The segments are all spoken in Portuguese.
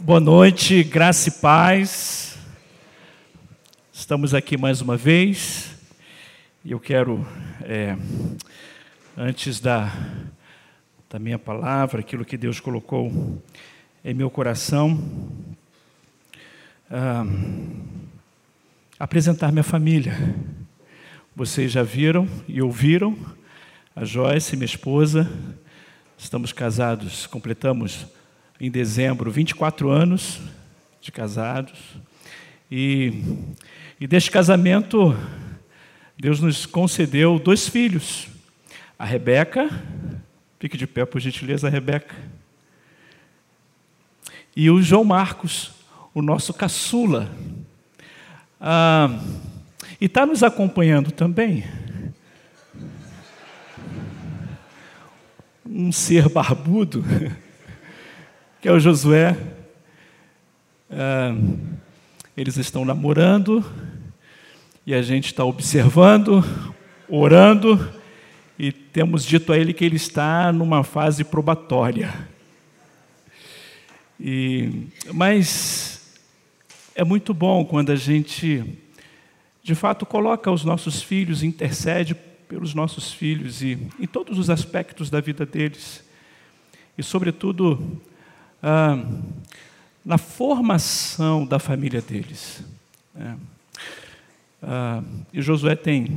Boa noite, graça e paz. Estamos aqui mais uma vez e eu quero, é, antes da, da minha palavra, aquilo que Deus colocou em meu coração, ah, apresentar minha família. Vocês já viram e ouviram a Joyce, minha esposa, estamos casados, completamos em dezembro 24 anos de casados. E, e deste casamento, Deus nos concedeu dois filhos. A Rebeca, fique de pé por gentileza, Rebeca. E o João Marcos, o nosso caçula. Ah, e está nos acompanhando também. Um ser barbudo que é o Josué. Ah, eles estão namorando e a gente está observando, orando e temos dito a ele que ele está numa fase probatória. E, mas é muito bom quando a gente, de fato, coloca os nossos filhos, intercede pelos nossos filhos e em todos os aspectos da vida deles. E, sobretudo, ah, na formação da família deles. É. Ah, e Josué tem,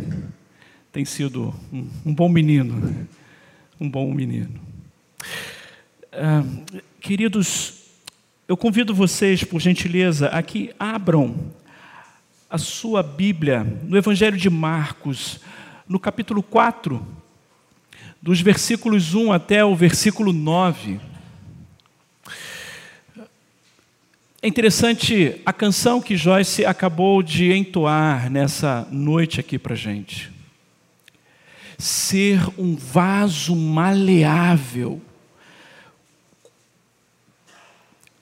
tem sido um, um, bom menino, um bom menino. Ah, queridos, eu convido vocês, por gentileza, a que abram a sua Bíblia no Evangelho de Marcos, no capítulo 4, dos versículos 1 até o versículo 9. É interessante a canção que Joyce acabou de entoar nessa noite aqui para gente. Ser um vaso maleável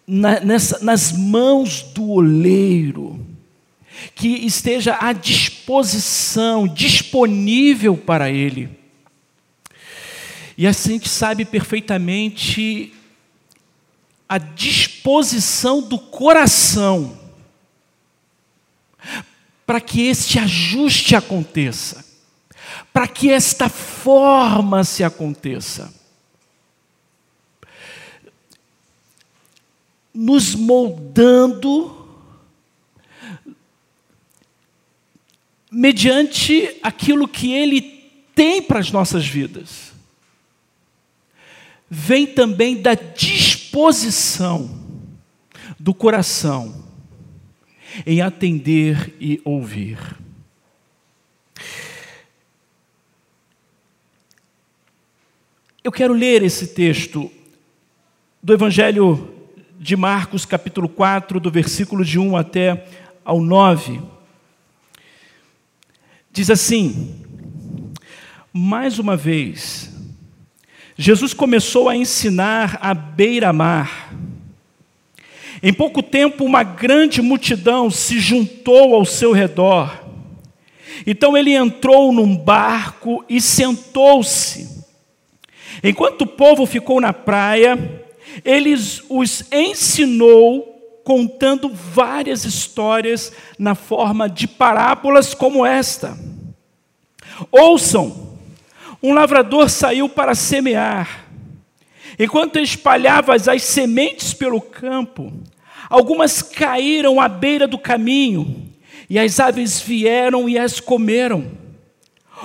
na, nessa, nas mãos do oleiro, que esteja à disposição, disponível para ele. E assim a gente sabe perfeitamente a disposição do coração para que este ajuste aconteça, para que esta forma se aconteça. Nos moldando mediante aquilo que Ele tem para as nossas vidas. Vem também da disposição do coração em atender e ouvir. Eu quero ler esse texto do Evangelho de Marcos, capítulo 4, do versículo de 1 até ao 9. Diz assim: Mais uma vez, Jesus começou a ensinar à beira-mar. Em pouco tempo, uma grande multidão se juntou ao seu redor. Então ele entrou num barco e sentou-se. Enquanto o povo ficou na praia, ele os ensinou contando várias histórias na forma de parábolas como esta. Ouçam, um lavrador saiu para semear. Enquanto espalhava as sementes pelo campo, algumas caíram à beira do caminho, e as aves vieram e as comeram.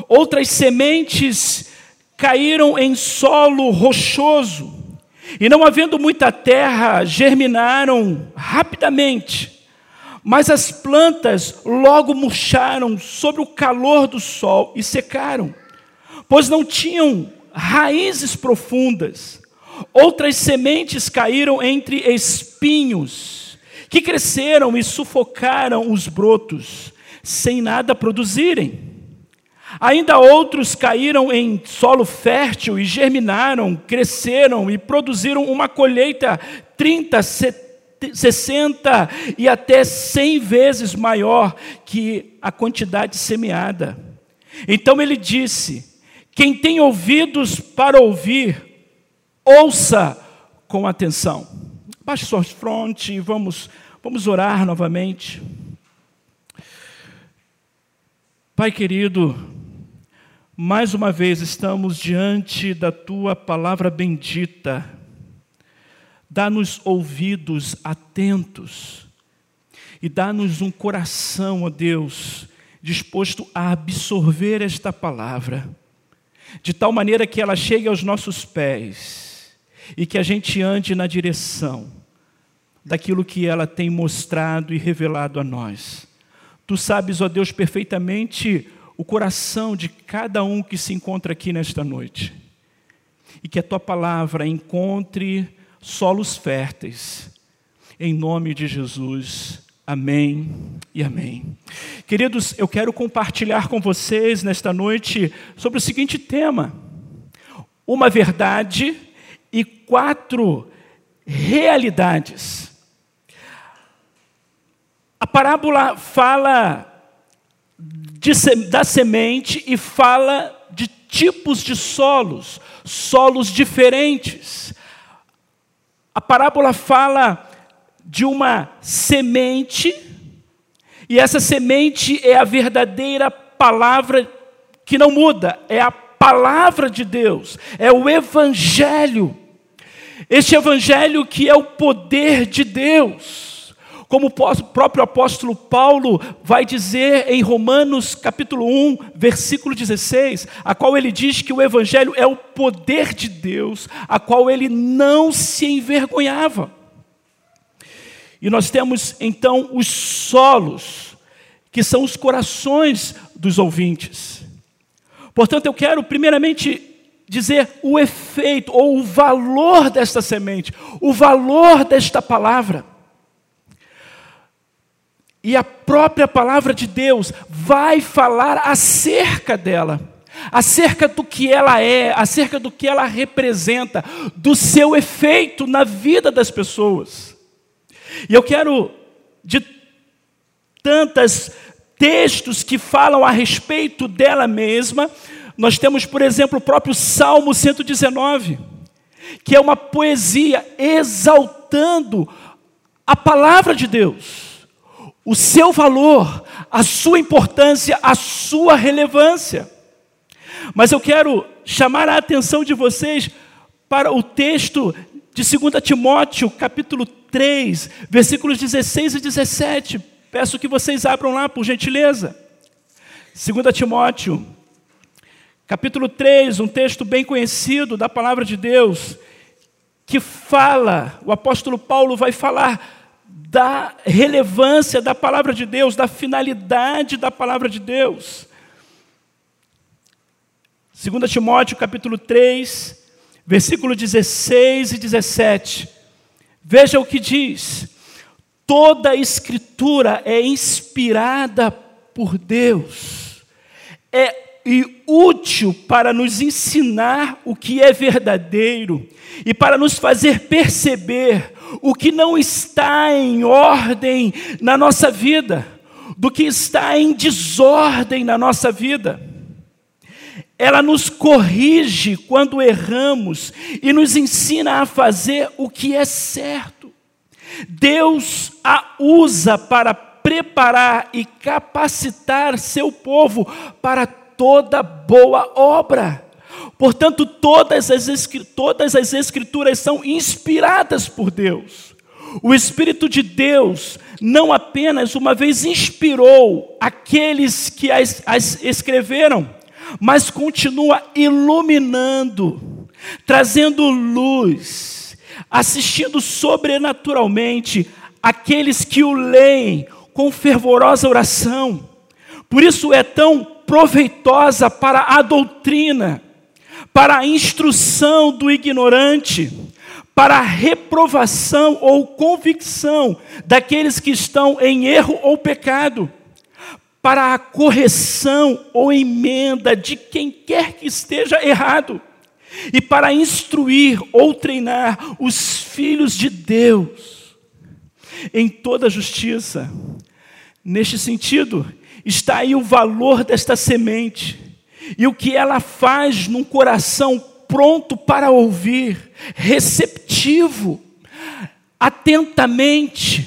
Outras sementes caíram em solo rochoso, e não havendo muita terra, germinaram rapidamente. Mas as plantas logo murcharam sob o calor do sol e secaram pois não tinham raízes profundas. Outras sementes caíram entre espinhos, que cresceram e sufocaram os brotos, sem nada produzirem. Ainda outros caíram em solo fértil e germinaram, cresceram e produziram uma colheita 30, 60 e até 100 vezes maior que a quantidade semeada. Então ele disse: quem tem ouvidos para ouvir, ouça com atenção. Baixe sua fronte e vamos, vamos orar novamente. Pai querido, mais uma vez estamos diante da tua palavra bendita. Dá-nos ouvidos atentos e dá-nos um coração, ó Deus, disposto a absorver esta palavra, de tal maneira que ela chegue aos nossos pés e que a gente ande na direção daquilo que ela tem mostrado e revelado a nós. Tu sabes, ó Deus, perfeitamente o coração de cada um que se encontra aqui nesta noite. E que a tua palavra encontre solos férteis. Em nome de Jesus. Amém e amém. Queridos, eu quero compartilhar com vocês nesta noite sobre o seguinte tema: uma verdade e quatro realidades. A parábola fala de, da semente e fala de tipos de solos, solos diferentes. A parábola fala de uma semente, e essa semente é a verdadeira palavra que não muda, é a palavra de Deus, é o Evangelho. Este Evangelho que é o poder de Deus. Como o próprio apóstolo Paulo vai dizer em Romanos capítulo 1, versículo 16, a qual ele diz que o evangelho é o poder de Deus, a qual ele não se envergonhava. E nós temos então os solos, que são os corações dos ouvintes. Portanto, eu quero primeiramente dizer o efeito ou o valor desta semente, o valor desta palavra. E a própria palavra de Deus vai falar acerca dela, acerca do que ela é, acerca do que ela representa, do seu efeito na vida das pessoas. E eu quero, de tantos textos que falam a respeito dela mesma, nós temos, por exemplo, o próprio Salmo 119, que é uma poesia exaltando a palavra de Deus o seu valor, a sua importância, a sua relevância. Mas eu quero chamar a atenção de vocês para o texto de 2 Timóteo, capítulo 3, versículos 16 e 17. Peço que vocês abram lá, por gentileza. 2 Timóteo, capítulo 3, um texto bem conhecido da palavra de Deus, que fala, o apóstolo Paulo vai falar da relevância da palavra de Deus, da finalidade da palavra de Deus. 2 Timóteo capítulo 3, versículo 16 e 17. Veja o que diz: toda a escritura é inspirada por Deus, é e útil para nos ensinar o que é verdadeiro e para nos fazer perceber o que não está em ordem na nossa vida, do que está em desordem na nossa vida. Ela nos corrige quando erramos e nos ensina a fazer o que é certo. Deus a usa para preparar e capacitar seu povo para toda boa obra. Portanto, todas as, todas as Escrituras são inspiradas por Deus. O Espírito de Deus não apenas uma vez inspirou aqueles que as, as escreveram, mas continua iluminando, trazendo luz, assistindo sobrenaturalmente aqueles que o leem com fervorosa oração. Por isso é tão proveitosa para a doutrina para a instrução do ignorante, para a reprovação ou convicção daqueles que estão em erro ou pecado, para a correção ou emenda de quem quer que esteja errado, e para instruir ou treinar os filhos de Deus em toda justiça. Neste sentido, está aí o valor desta semente e o que ela faz num coração pronto para ouvir, receptivo. atentamente,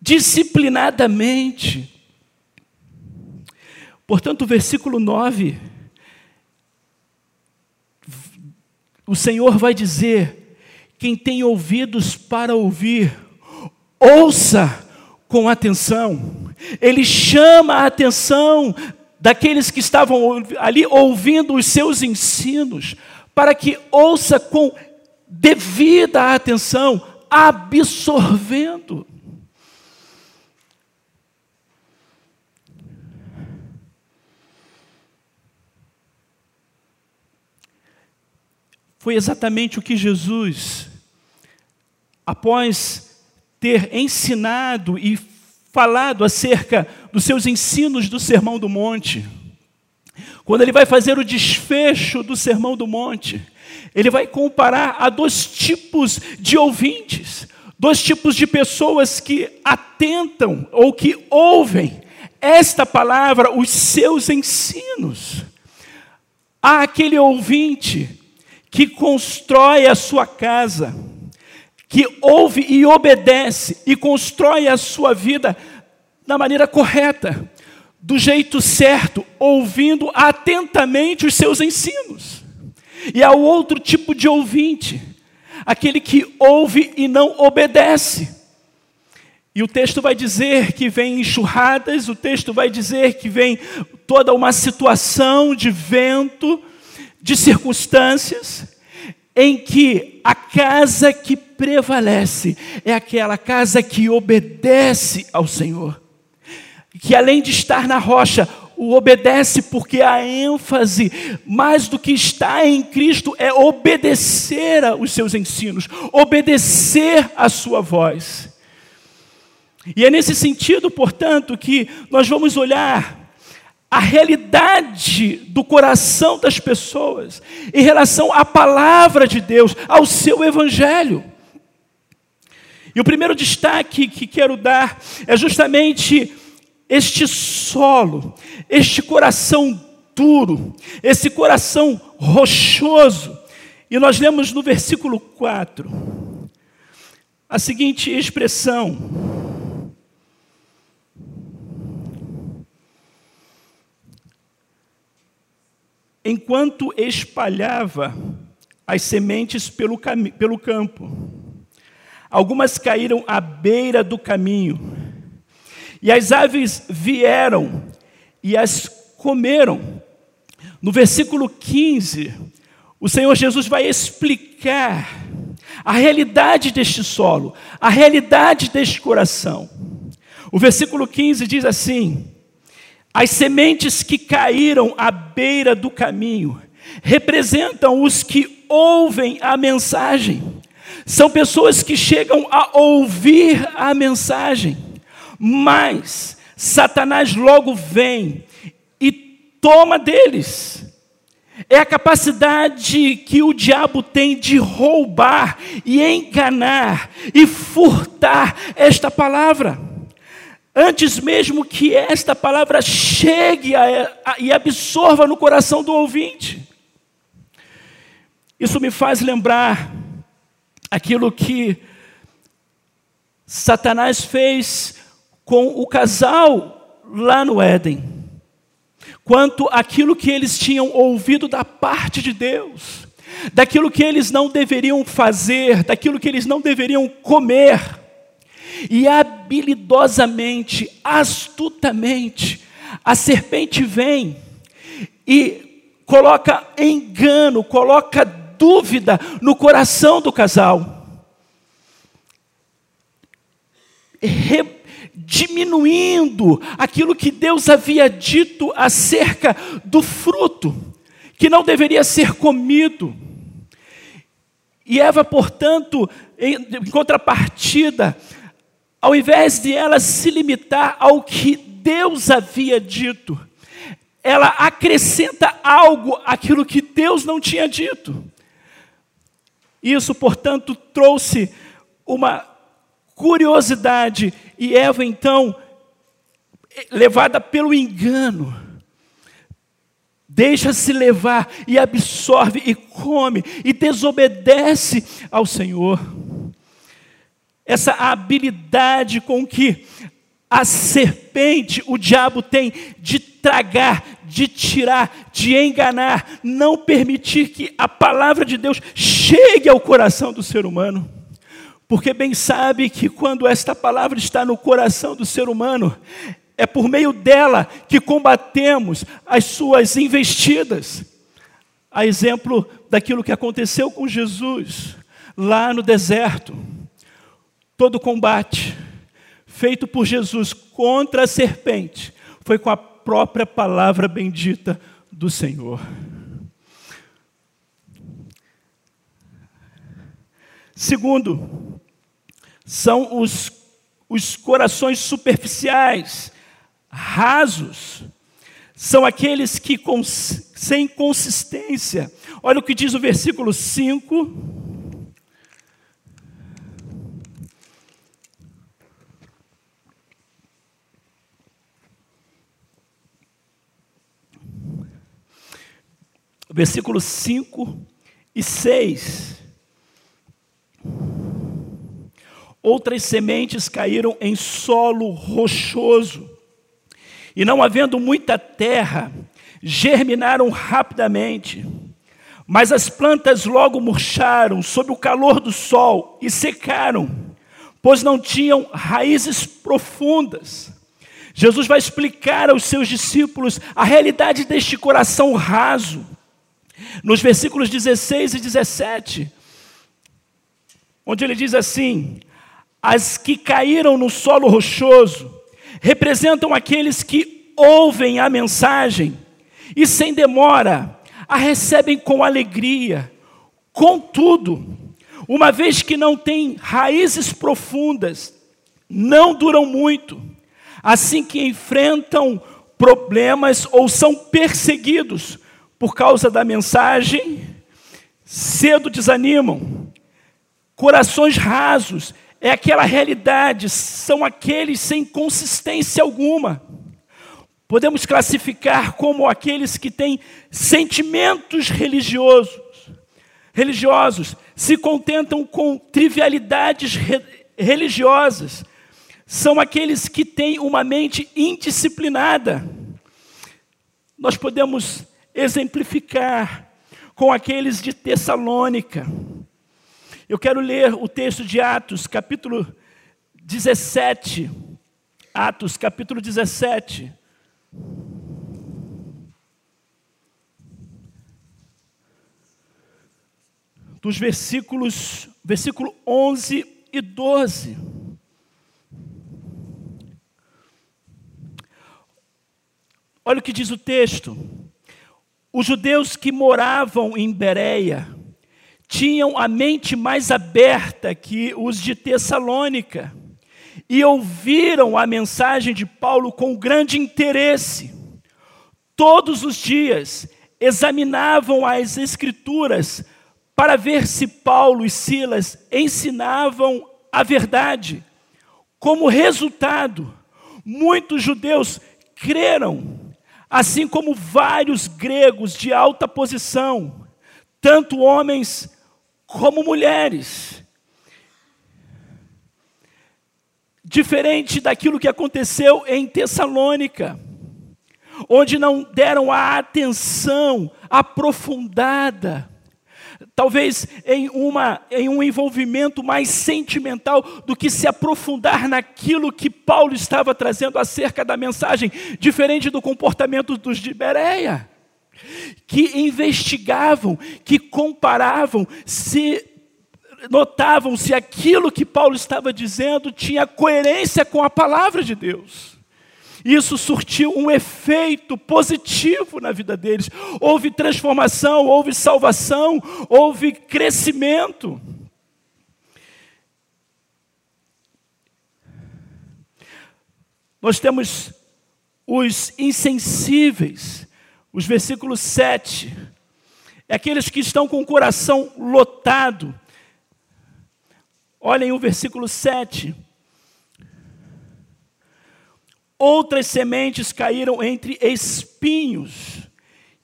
disciplinadamente. Portanto, o versículo 9, o Senhor vai dizer: quem tem ouvidos para ouvir, ouça com atenção. Ele chama a atenção daqueles que estavam ali ouvindo os seus ensinos, para que ouça com devida atenção, absorvendo. Foi exatamente o que Jesus, após ter ensinado e falado acerca dos seus ensinos do Sermão do Monte, quando ele vai fazer o desfecho do Sermão do Monte, ele vai comparar a dois tipos de ouvintes, dois tipos de pessoas que atentam ou que ouvem esta palavra, os seus ensinos. Há aquele ouvinte que constrói a sua casa, que ouve e obedece e constrói a sua vida da maneira correta, do jeito certo, ouvindo atentamente os seus ensinos. E há outro tipo de ouvinte, aquele que ouve e não obedece. E o texto vai dizer que vem enxurradas, o texto vai dizer que vem toda uma situação de vento, de circunstâncias, em que a casa que prevalece é aquela casa que obedece ao Senhor. Que além de estar na rocha, o obedece porque a ênfase, mais do que estar em Cristo, é obedecer aos seus ensinos, obedecer à sua voz. E é nesse sentido, portanto, que nós vamos olhar a realidade do coração das pessoas em relação à palavra de Deus, ao seu evangelho. E o primeiro destaque que quero dar é justamente este solo, este coração duro, esse coração rochoso. E nós lemos no versículo 4 a seguinte expressão: enquanto espalhava as sementes pelo, pelo campo. Algumas caíram à beira do caminho, e as aves vieram e as comeram. No versículo 15, o Senhor Jesus vai explicar a realidade deste solo, a realidade deste coração. O versículo 15 diz assim: as sementes que caíram à beira do caminho representam os que ouvem a mensagem. São pessoas que chegam a ouvir a mensagem, mas Satanás logo vem e toma deles. É a capacidade que o diabo tem de roubar e enganar e furtar esta palavra antes mesmo que esta palavra chegue a, a, e absorva no coração do ouvinte. Isso me faz lembrar aquilo que Satanás fez com o casal lá no Éden. Quanto aquilo que eles tinham ouvido da parte de Deus, daquilo que eles não deveriam fazer, daquilo que eles não deveriam comer e habilidosamente, astutamente, a serpente vem e coloca engano, coloca dúvida no coração do casal. Re, diminuindo aquilo que Deus havia dito acerca do fruto, que não deveria ser comido. E Eva, portanto, em, em contrapartida, ao invés de ela se limitar ao que Deus havia dito, ela acrescenta algo àquilo que Deus não tinha dito. Isso, portanto, trouxe uma curiosidade, e Eva, então, levada pelo engano, deixa-se levar e absorve e come e desobedece ao Senhor. Essa habilidade com que a serpente, o diabo tem de tragar, de tirar, de enganar, não permitir que a palavra de Deus chegue ao coração do ser humano. Porque bem sabe que quando esta palavra está no coração do ser humano, é por meio dela que combatemos as suas investidas. A exemplo daquilo que aconteceu com Jesus lá no deserto. Todo combate feito por Jesus contra a serpente foi com a própria palavra bendita do Senhor. Segundo, são os, os corações superficiais, rasos, são aqueles que sem consistência. Olha o que diz o versículo 5. Versículos 5 e 6. Outras sementes caíram em solo rochoso e não havendo muita terra, germinaram rapidamente. Mas as plantas logo murcharam sob o calor do sol e secaram, pois não tinham raízes profundas. Jesus vai explicar aos seus discípulos a realidade deste coração raso. Nos versículos 16 e 17, onde ele diz assim: As que caíram no solo rochoso, representam aqueles que ouvem a mensagem e, sem demora, a recebem com alegria. Contudo, uma vez que não têm raízes profundas, não duram muito. Assim que enfrentam problemas ou são perseguidos por causa da mensagem, cedo desanimam. Corações rasos é aquela realidade, são aqueles sem consistência alguma. Podemos classificar como aqueles que têm sentimentos religiosos, religiosos, se contentam com trivialidades re religiosas. São aqueles que têm uma mente indisciplinada. Nós podemos exemplificar com aqueles de Tessalônica eu quero ler o texto de Atos, capítulo 17. Atos, capítulo 17. Dos versículos, versículo 11 e 12. Olha o que diz o texto. Os judeus que moravam em Bereia, tinham a mente mais aberta que os de Tessalônica e ouviram a mensagem de Paulo com grande interesse. Todos os dias examinavam as Escrituras para ver se Paulo e Silas ensinavam a verdade. Como resultado, muitos judeus creram, assim como vários gregos de alta posição, tanto homens como mulheres. Diferente daquilo que aconteceu em Tessalônica, onde não deram a atenção aprofundada, talvez em, uma, em um envolvimento mais sentimental do que se aprofundar naquilo que Paulo estava trazendo acerca da mensagem, diferente do comportamento dos de Bereia que investigavam, que comparavam, se notavam se aquilo que Paulo estava dizendo tinha coerência com a palavra de Deus. Isso surtiu um efeito positivo na vida deles. Houve transformação, houve salvação, houve crescimento. Nós temos os insensíveis, os versículos 7, é aqueles que estão com o coração lotado. Olhem o versículo 7. Outras sementes caíram entre espinhos,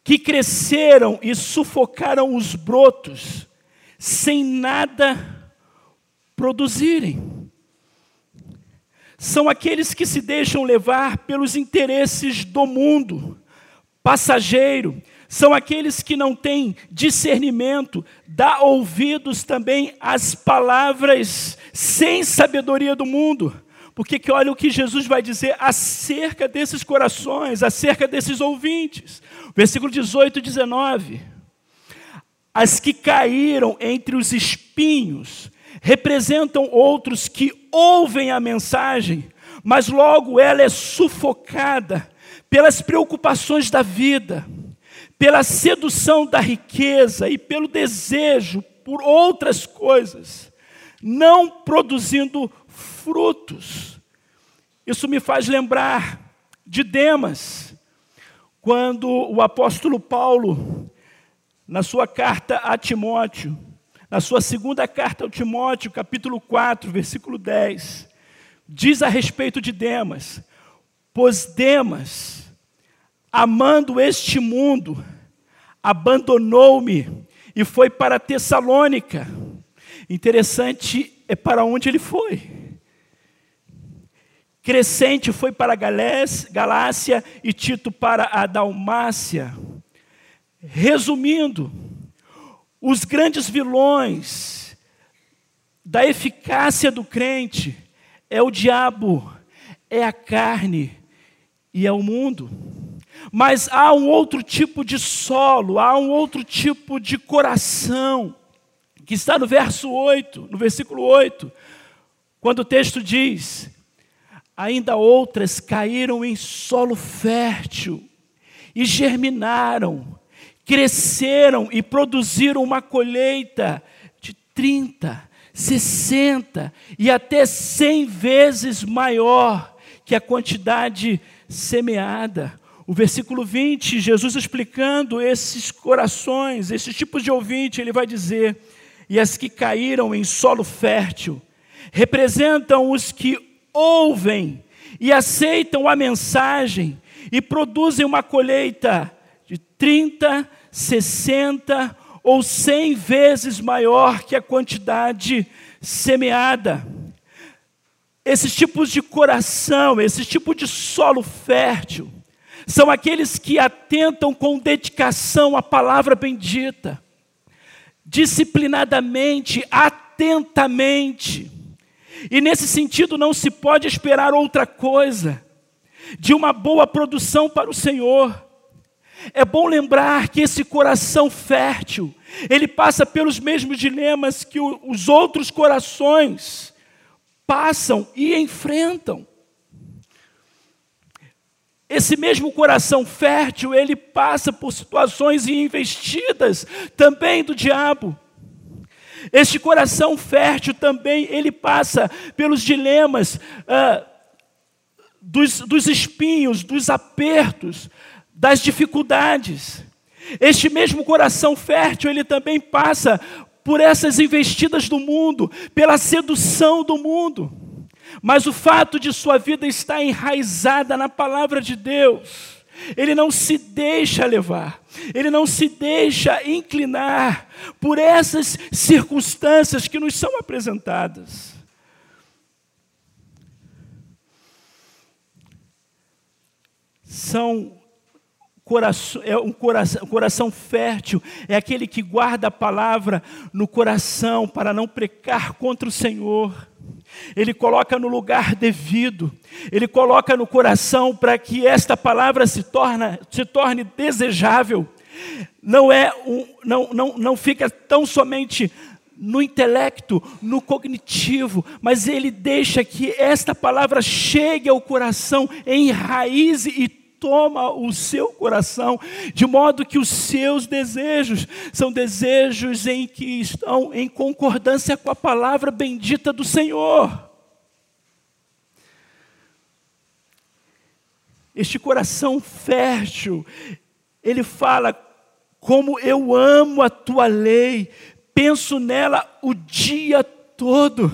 que cresceram e sufocaram os brotos, sem nada produzirem. são aqueles que se deixam levar pelos interesses do mundo, passageiro, são aqueles que não têm discernimento, dá ouvidos também às palavras sem sabedoria do mundo. Porque que olha o que Jesus vai dizer acerca desses corações, acerca desses ouvintes. Versículo 18 e 19. As que caíram entre os espinhos representam outros que ouvem a mensagem, mas logo ela é sufocada pelas preocupações da vida, pela sedução da riqueza e pelo desejo por outras coisas, não produzindo frutos. Isso me faz lembrar de Demas, quando o apóstolo Paulo, na sua carta a Timóteo, na sua segunda carta ao Timóteo, capítulo 4, versículo 10, diz a respeito de Demas: Pois Demas, amando este mundo, abandonou-me e foi para Tessalônica. Interessante é para onde ele foi. Crescente foi para Galácia e Tito para a Dalmácia. Resumindo, os grandes vilões da eficácia do crente é o diabo, é a carne e é o mundo. Mas há um outro tipo de solo, há um outro tipo de coração, que está no verso 8, no versículo 8, quando o texto diz: Ainda outras caíram em solo fértil e germinaram, cresceram e produziram uma colheita de 30, 60 e até 100 vezes maior que a quantidade semeada. O versículo 20, Jesus explicando esses corações, esses tipos de ouvinte, ele vai dizer: E as que caíram em solo fértil representam os que ouvem e aceitam a mensagem e produzem uma colheita de 30, 60 ou 100 vezes maior que a quantidade semeada. Esses tipos de coração, esse tipo de solo fértil, são aqueles que atentam com dedicação à palavra bendita, disciplinadamente, atentamente, e nesse sentido, não se pode esperar outra coisa de uma boa produção para o Senhor. É bom lembrar que esse coração fértil, ele passa pelos mesmos dilemas que os outros corações passam e enfrentam. Esse mesmo coração fértil, ele passa por situações investidas também do diabo. Este coração fértil também, ele passa pelos dilemas ah, dos, dos espinhos, dos apertos, das dificuldades. Este mesmo coração fértil, ele também passa por essas investidas do mundo, pela sedução do mundo. Mas o fato de sua vida estar enraizada na palavra de Deus, ele não se deixa levar, ele não se deixa inclinar por essas circunstâncias que nos são apresentadas. São coração, é um coração, coração fértil, é aquele que guarda a palavra no coração para não precar contra o Senhor. Ele coloca no lugar devido, ele coloca no coração para que esta palavra se, torna, se torne desejável. Não é um, não, não, não fica tão somente no intelecto, no cognitivo, mas ele deixa que esta palavra chegue ao coração, enraize e toma o seu coração, de modo que os seus desejos são desejos em que estão em concordância com a palavra bendita do Senhor. Este coração fértil, ele fala: como eu amo a tua lei, penso nela o dia todo.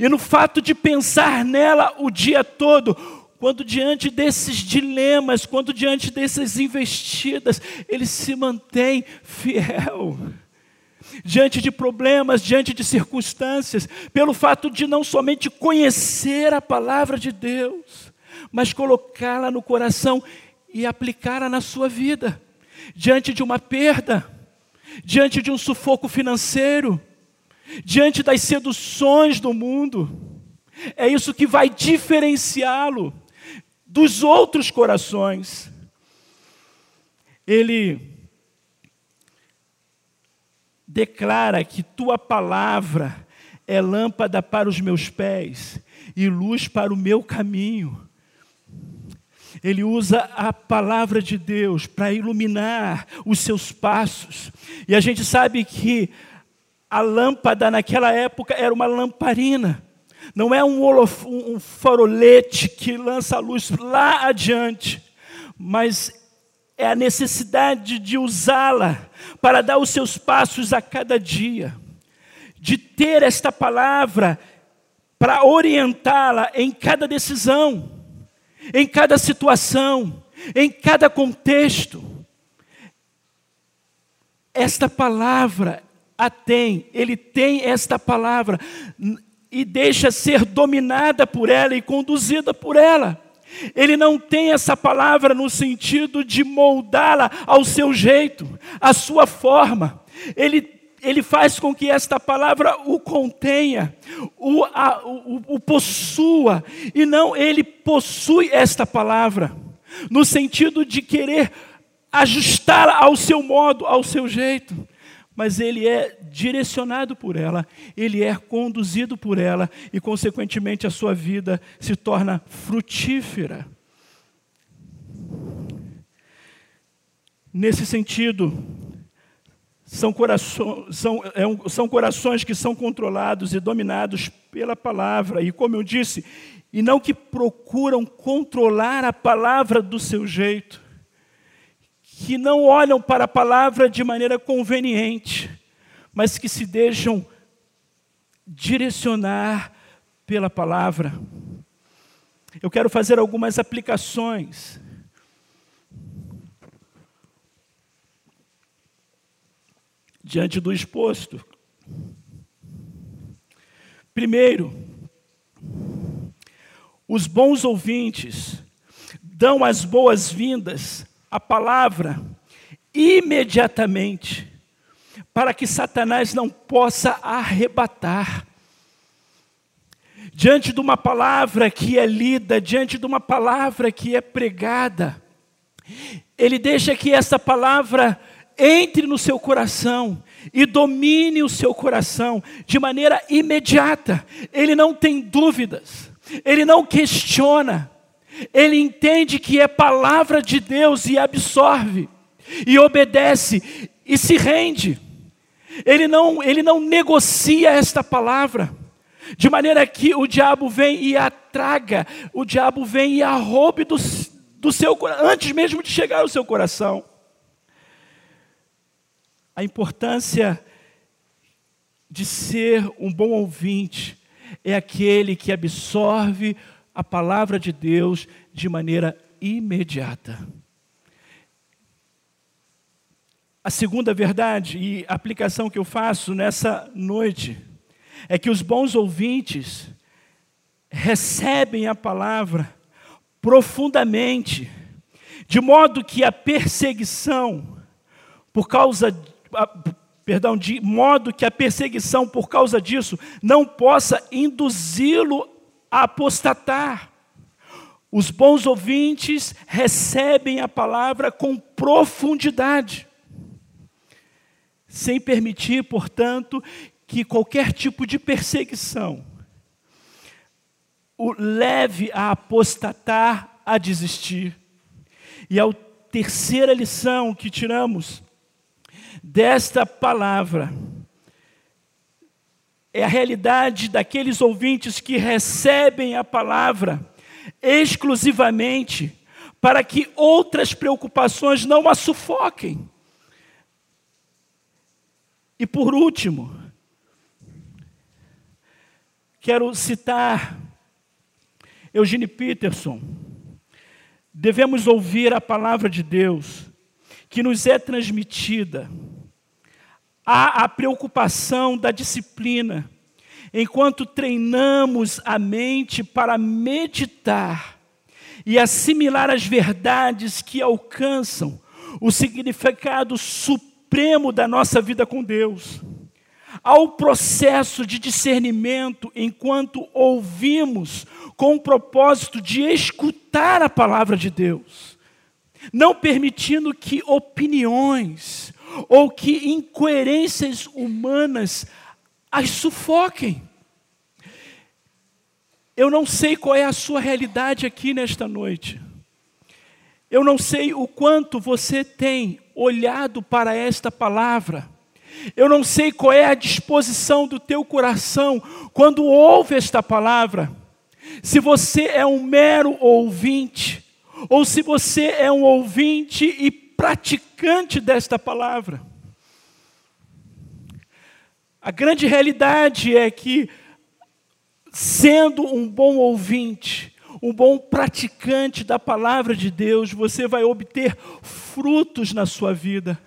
E no fato de pensar nela o dia todo, quando diante desses dilemas, quando diante dessas investidas, ele se mantém fiel. diante de problemas, diante de circunstâncias, pelo fato de não somente conhecer a palavra de Deus, mas colocá-la no coração e aplicá-la na sua vida, diante de uma perda, diante de um sufoco financeiro, diante das seduções do mundo. É isso que vai diferenciá-lo dos outros corações. Ele declara que tua palavra é lâmpada para os meus pés e luz para o meu caminho. Ele usa a palavra de Deus para iluminar os seus passos. E a gente sabe que a lâmpada naquela época era uma lamparina. Não é um, holof, um farolete que lança a luz lá adiante, mas é a necessidade de usá-la para dar os seus passos a cada dia, de ter esta palavra para orientá-la em cada decisão, em cada situação, em cada contexto. Esta palavra a tem, ele tem esta palavra e deixa ser dominada por ela e conduzida por ela. Ele não tem essa palavra no sentido de moldá-la ao seu jeito, à sua forma. Ele, ele faz com que esta palavra o contenha, o, a, o, o possua, e não ele possui esta palavra, no sentido de querer ajustá-la ao seu modo, ao seu jeito mas ele é direcionado por ela, ele é conduzido por ela e, consequentemente, a sua vida se torna frutífera. Nesse sentido, são corações, são, é um, são corações que são controlados e dominados pela palavra, e como eu disse, e não que procuram controlar a palavra do seu jeito que não olham para a palavra de maneira conveniente, mas que se deixam direcionar pela palavra. Eu quero fazer algumas aplicações. Diante do exposto. Primeiro, os bons ouvintes dão as boas-vindas a palavra imediatamente, para que Satanás não possa arrebatar. Diante de uma palavra que é lida, diante de uma palavra que é pregada, ele deixa que essa palavra entre no seu coração e domine o seu coração de maneira imediata. Ele não tem dúvidas, ele não questiona, ele entende que é palavra de Deus e absorve, e obedece, e se rende. Ele não, ele não negocia esta palavra, de maneira que o diabo vem e a traga, o diabo vem e a roube do, do seu antes mesmo de chegar ao seu coração. A importância de ser um bom ouvinte é aquele que absorve a palavra de Deus de maneira imediata. A segunda verdade e aplicação que eu faço nessa noite é que os bons ouvintes recebem a palavra profundamente, de modo que a perseguição por causa perdão, de modo que a perseguição por causa disso não possa induzi-lo a apostatar. Os bons ouvintes recebem a palavra com profundidade, sem permitir, portanto, que qualquer tipo de perseguição o leve a apostatar, a desistir. E a terceira lição que tiramos desta palavra é a realidade daqueles ouvintes que recebem a palavra exclusivamente para que outras preocupações não a sufoquem. E por último, quero citar Eugene Peterson. Devemos ouvir a palavra de Deus que nos é transmitida há a preocupação da disciplina, enquanto treinamos a mente para meditar e assimilar as verdades que alcançam o significado supremo da nossa vida com Deus. Há o processo de discernimento enquanto ouvimos com o propósito de escutar a palavra de Deus, não permitindo que opiniões ou que incoerências humanas as sufoquem. Eu não sei qual é a sua realidade aqui nesta noite. Eu não sei o quanto você tem olhado para esta palavra. Eu não sei qual é a disposição do teu coração quando ouve esta palavra. Se você é um mero ouvinte, ou se você é um ouvinte e praticante desta palavra. A grande realidade é que, sendo um bom ouvinte, um bom praticante da palavra de Deus, você vai obter frutos na sua vida.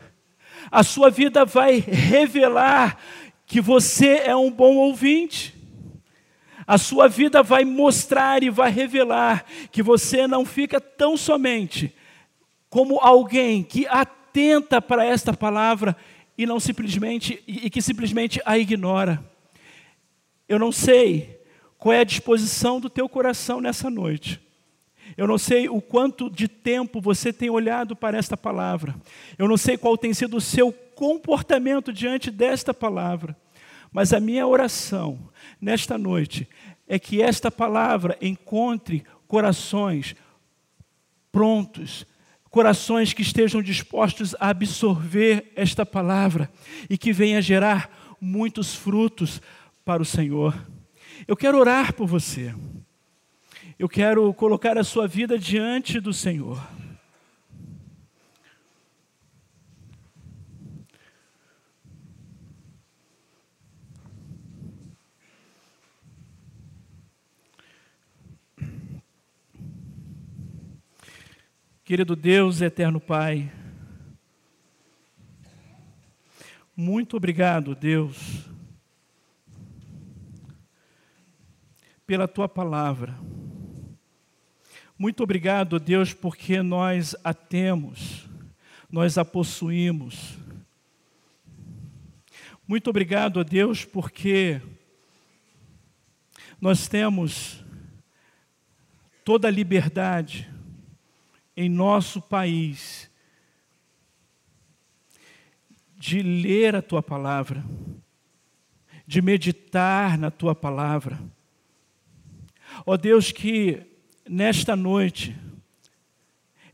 A sua vida vai revelar que você é um bom ouvinte. A sua vida vai mostrar e vai revelar que você não fica tão somente como alguém que atenta para esta palavra e não simplesmente e que simplesmente a ignora. Eu não sei qual é a disposição do teu coração nessa noite. Eu não sei o quanto de tempo você tem olhado para esta palavra. Eu não sei qual tem sido o seu comportamento diante desta palavra. Mas a minha oração nesta noite é que esta palavra encontre corações prontos, corações que estejam dispostos a absorver esta palavra e que venha gerar muitos frutos para o Senhor. Eu quero orar por você. Eu quero colocar a sua vida diante do Senhor. Querido Deus, eterno Pai, muito obrigado, Deus, pela tua palavra. Muito obrigado, Deus, porque nós a temos, nós a possuímos. Muito obrigado, Deus, porque nós temos toda a liberdade em nosso país de ler a tua palavra, de meditar na tua palavra. Ó oh Deus, que nesta noite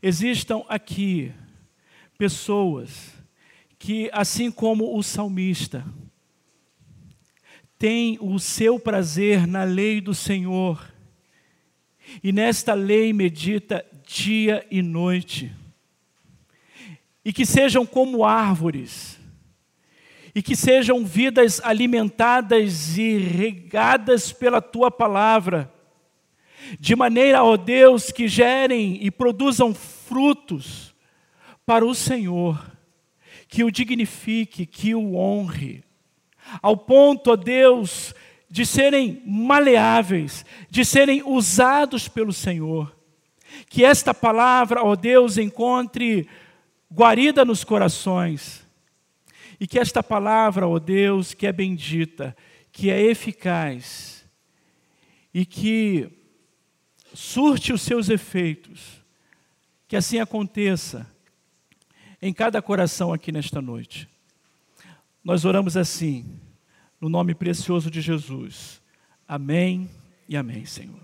existam aqui pessoas que, assim como o salmista, têm o seu prazer na lei do Senhor e nesta lei medita dia e noite. E que sejam como árvores, e que sejam vidas alimentadas e regadas pela tua palavra, de maneira, ó Deus, que gerem e produzam frutos para o Senhor, que o dignifique, que o honre, ao ponto, ó Deus, de serem maleáveis, de serem usados pelo Senhor. Que esta palavra, ó Deus, encontre guarida nos corações. E que esta palavra, ó Deus, que é bendita, que é eficaz e que surte os seus efeitos, que assim aconteça em cada coração aqui nesta noite. Nós oramos assim no nome precioso de Jesus. Amém e amém, Senhor.